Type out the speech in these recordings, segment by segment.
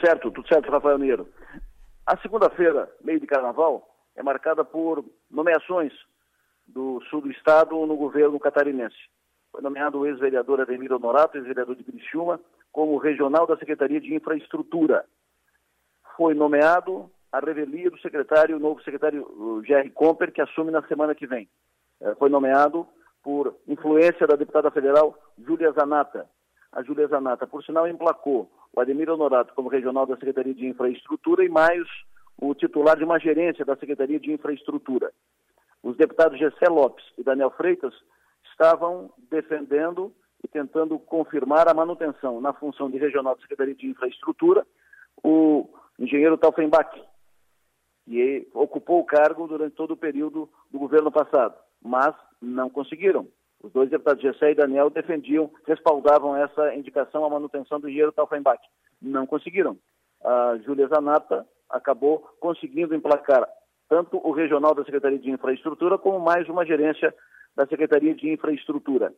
certo, tudo certo, Rafael Neiro. A segunda-feira, meio de carnaval, é marcada por nomeações do sul do estado no governo catarinense. Foi nomeado o ex-vereador Ademir Honorato, ex-vereador de Criciúma, como regional da Secretaria de Infraestrutura. Foi nomeado a revelia do secretário, o novo secretário Jerry Comper, que assume na semana que vem. É, foi nomeado por influência da deputada federal Júlia Zanata. A Júlia Zanata, por sinal, emplacou o Ademir Honorato como regional da Secretaria de Infraestrutura e mais o titular de uma gerência da Secretaria de Infraestrutura. Os deputados Gessé Lopes e Daniel Freitas estavam defendendo e tentando confirmar a manutenção na função de regional da Secretaria de Infraestrutura o engenheiro Taufenbach, que ocupou o cargo durante todo o período do governo passado, mas não conseguiram. Os dois deputados Gessé e Daniel defendiam, respaldavam essa indicação à manutenção do engenheiro Taufenbach. Não conseguiram. A Júlia Zanata acabou conseguindo emplacar tanto o regional da Secretaria de Infraestrutura como mais uma gerência da Secretaria de Infraestrutura.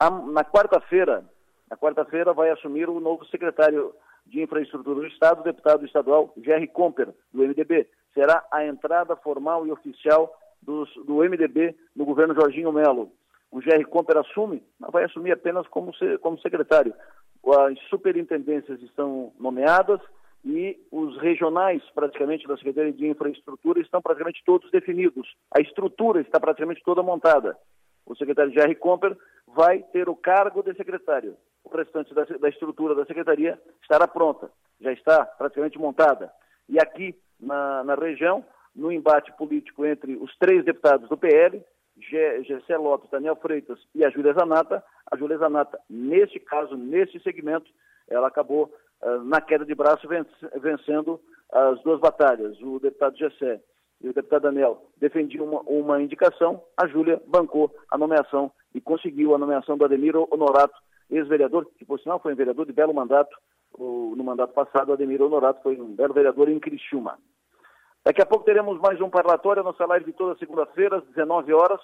na quarta-feira, na quarta-feira vai assumir o novo secretário de Infraestrutura do Estado, o deputado estadual Jerry Comper, do MDB. Será a entrada formal e oficial dos, do MDB no governo Jorginho Melo. O Jerry Comper assume, mas vai assumir apenas como, como secretário. As superintendências estão nomeadas, e os regionais, praticamente, da Secretaria de Infraestrutura estão praticamente todos definidos. A estrutura está praticamente toda montada. O secretário Jerry Comper vai ter o cargo de secretário. O restante da, da estrutura da secretaria estará pronta, já está praticamente montada. E aqui, na, na região, no embate político entre os três deputados do PL, Gessé Lopes, Daniel Freitas e a Júlia Zanata, a Júlia Zanata, neste caso, neste segmento, ela acabou ah, na queda de braço, vencendo as duas batalhas. O deputado Gessé e o deputado Daniel defendiam uma, uma indicação, a Júlia bancou a nomeação e conseguiu a nomeação do Ademir Honorato, ex-vereador, que por sinal foi um vereador de belo mandato, no mandato passado, Ademir Honorato foi um belo vereador em Criciúma. Daqui a pouco teremos mais um parlatório, a nossa live de toda segunda-feira, às 19 horas.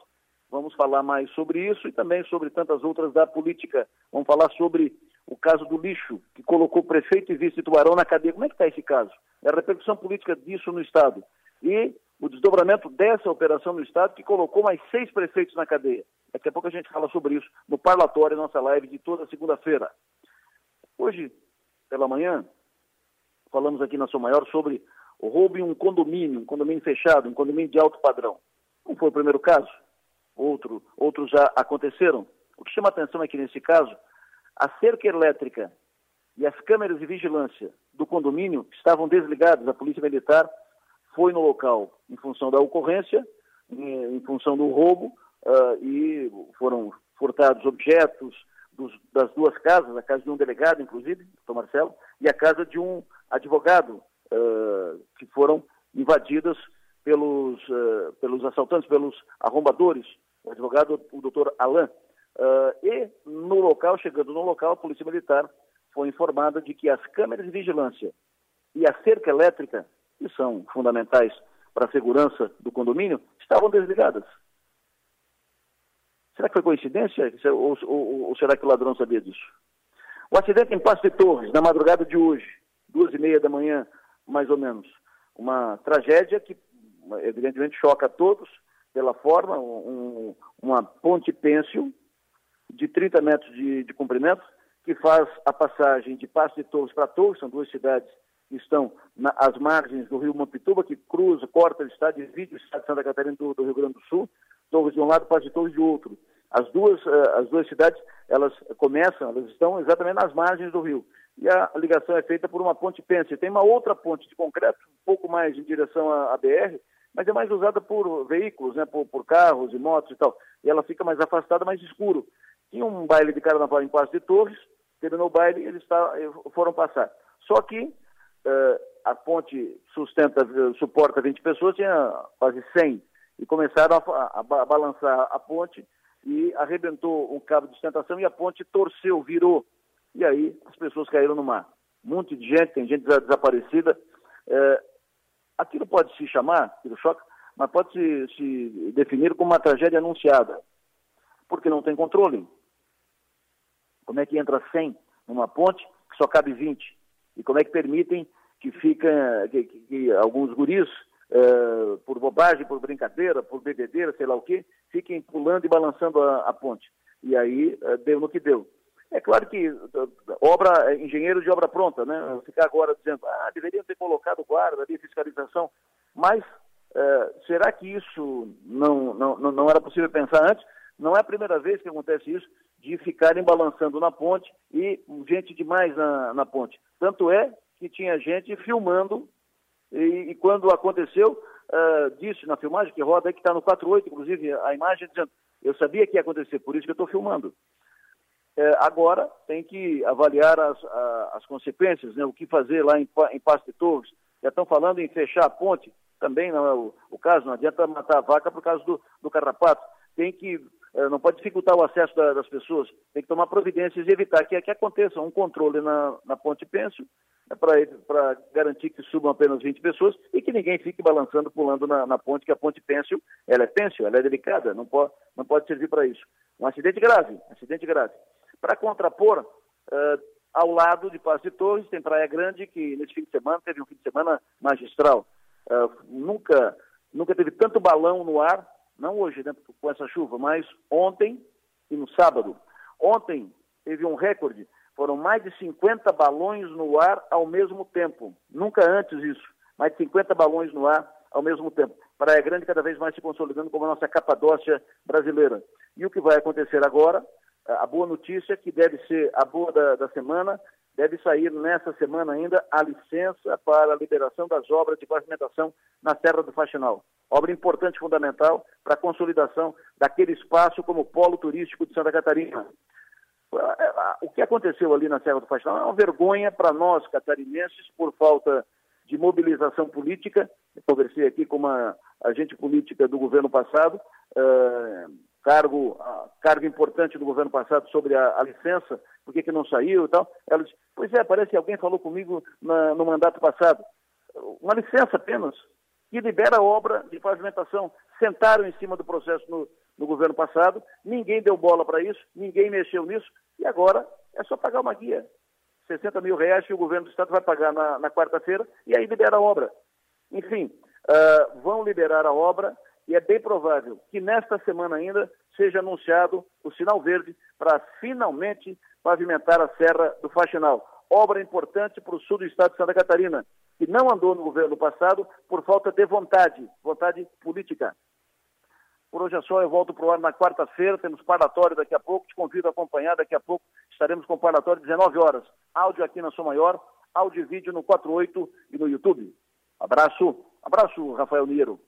Vamos falar mais sobre isso e também sobre tantas outras da política. Vamos falar sobre o caso do lixo, que colocou prefeito e vice de Tubarão na cadeia. Como é que está esse caso? É a repercussão política disso no Estado. E o desdobramento dessa operação no Estado, que colocou mais seis prefeitos na cadeia. Daqui a pouco a gente fala sobre isso no parlatório, nossa live de toda segunda-feira. Hoje, pela manhã, falamos aqui na Sua Maior sobre o roubo em um condomínio, um condomínio fechado, um condomínio de alto padrão. Não foi o primeiro caso, Outro, outros já aconteceram. O que chama atenção é que, nesse caso, a cerca elétrica e as câmeras de vigilância do condomínio estavam desligadas. A Polícia Militar foi no local em função da ocorrência, em função do roubo, uh, e foram furtados objetos dos, das duas casas, a casa de um delegado, inclusive, doutor Marcelo, e a casa de um advogado, uh, que foram invadidas pelos, uh, pelos assaltantes, pelos arrombadores, o advogado, o doutor Alain. Uh, e no local, chegando no local, a Polícia Militar foi informada de que as câmeras de vigilância e a cerca elétrica, que são fundamentais para a segurança do condomínio, estavam desligadas. Será que foi coincidência ou, ou, ou será que o ladrão sabia disso? O acidente em Passo de Torres, na madrugada de hoje, duas e meia da manhã, mais ou menos. Uma tragédia que, evidentemente, choca a todos pela forma, um, uma ponte pêncil de 30 metros de, de comprimento, que faz a passagem de Passo de Torres para Torres, são duas cidades que estão na, às margens do rio Mampituba, que cruza, corta o estado, divide o estado de Santa Catarina do, do Rio Grande do Sul, Torres de um lado, Passo de Torres de outro. As duas, uh, as duas cidades, elas começam, elas estão exatamente nas margens do rio. E a ligação é feita por uma ponte pêncil. Tem uma outra ponte de concreto, um pouco mais em direção à, à BR, mas é mais usada por veículos, né, por, por, carros e motos e tal. E ela fica mais afastada, mais escuro. Tinha um baile de carnaval em Passo de Torres, terminou o baile e eles foram passar. Só que uh, a ponte sustenta, suporta 20 pessoas, tinha quase 100. E começaram a, a, a balançar a ponte e arrebentou um cabo de sustentação e a ponte torceu, virou. E aí as pessoas caíram no mar. Um monte de gente, tem gente desaparecida. Uh, Aquilo pode se chamar, aquilo choque, mas pode se, se definir como uma tragédia anunciada, porque não tem controle. Como é que entra 100 numa ponte que só cabe 20? E como é que permitem que, fica, que, que, que alguns guris, uh, por bobagem, por brincadeira, por bebedeira, sei lá o quê, fiquem pulando e balançando a, a ponte. E aí uh, deu no que deu. É claro que obra, engenheiro de obra pronta, né? Ficar agora dizendo, ah, deveriam ter colocado guarda ali, fiscalização. Mas uh, será que isso não, não, não era possível pensar antes? Não é a primeira vez que acontece isso, de ficarem balançando na ponte e gente demais na, na ponte. Tanto é que tinha gente filmando e, e quando aconteceu, uh, disse na filmagem que roda que está no 48, inclusive a imagem dizendo, eu sabia que ia acontecer, por isso que eu estou filmando. É, agora tem que avaliar as, a, as consequências, né, o que fazer lá em, em Pasto de Torres. Já estão falando em fechar a ponte, também não é o, o caso, não adianta matar a vaca por causa do, do carrapato. Tem que eh, não pode dificultar o acesso da, das pessoas, tem que tomar providências e evitar que, que aconteça um controle na, na ponte né, para garantir que subam apenas 20 pessoas e que ninguém fique balançando, pulando na, na ponte, que a ponte Pêncio, ela é Pêncio, ela é delicada, não pode, não pode servir para isso. Um acidente grave, acidente grave. Para contrapor, uh, ao lado de Passo de Torres, tem Praia Grande, que nesse fim de semana teve um fim de semana magistral. Uh, nunca, nunca teve tanto balão no ar não hoje, né, com essa chuva, mas ontem e no sábado. Ontem teve um recorde, foram mais de 50 balões no ar ao mesmo tempo. Nunca antes isso, mais de 50 balões no ar ao mesmo tempo. Praia Grande cada vez mais se consolidando como a nossa Capadócia brasileira. E o que vai acontecer agora, a boa notícia, que deve ser a boa da, da semana, deve sair nessa semana ainda a licença para a liberação das obras de pavimentação na Serra do Faxinal. Obra importante fundamental para a consolidação daquele espaço como polo turístico de Santa Catarina. O que aconteceu ali na Serra do Faxinal é uma vergonha para nós catarinenses por falta de mobilização política. Eu conversei aqui com uma agente política do governo passado, uh, cargo, cargo importante do governo passado sobre a, a licença por que, que não saiu e tal. Ela disse, pois é, parece que alguém falou comigo na, no mandato passado. Uma licença apenas, que libera obra de pavimentação. Sentaram em cima do processo no, no governo passado, ninguém deu bola para isso, ninguém mexeu nisso, e agora é só pagar uma guia. 60 mil reais que o governo do Estado vai pagar na, na quarta-feira, e aí libera a obra. Enfim, uh, vão liberar a obra, e é bem provável que nesta semana ainda seja anunciado o sinal verde para finalmente pavimentar a Serra do Faxinal. Obra importante para o sul do estado de Santa Catarina, que não andou no governo passado por falta de vontade, vontade política. Por hoje é só, eu volto para o ar na quarta-feira, temos parlatório daqui a pouco, te convido a acompanhar, daqui a pouco estaremos com parlatório 19 horas. Áudio aqui na Sua Maior, áudio e vídeo no 48 e no YouTube. Abraço, abraço, Rafael Niero.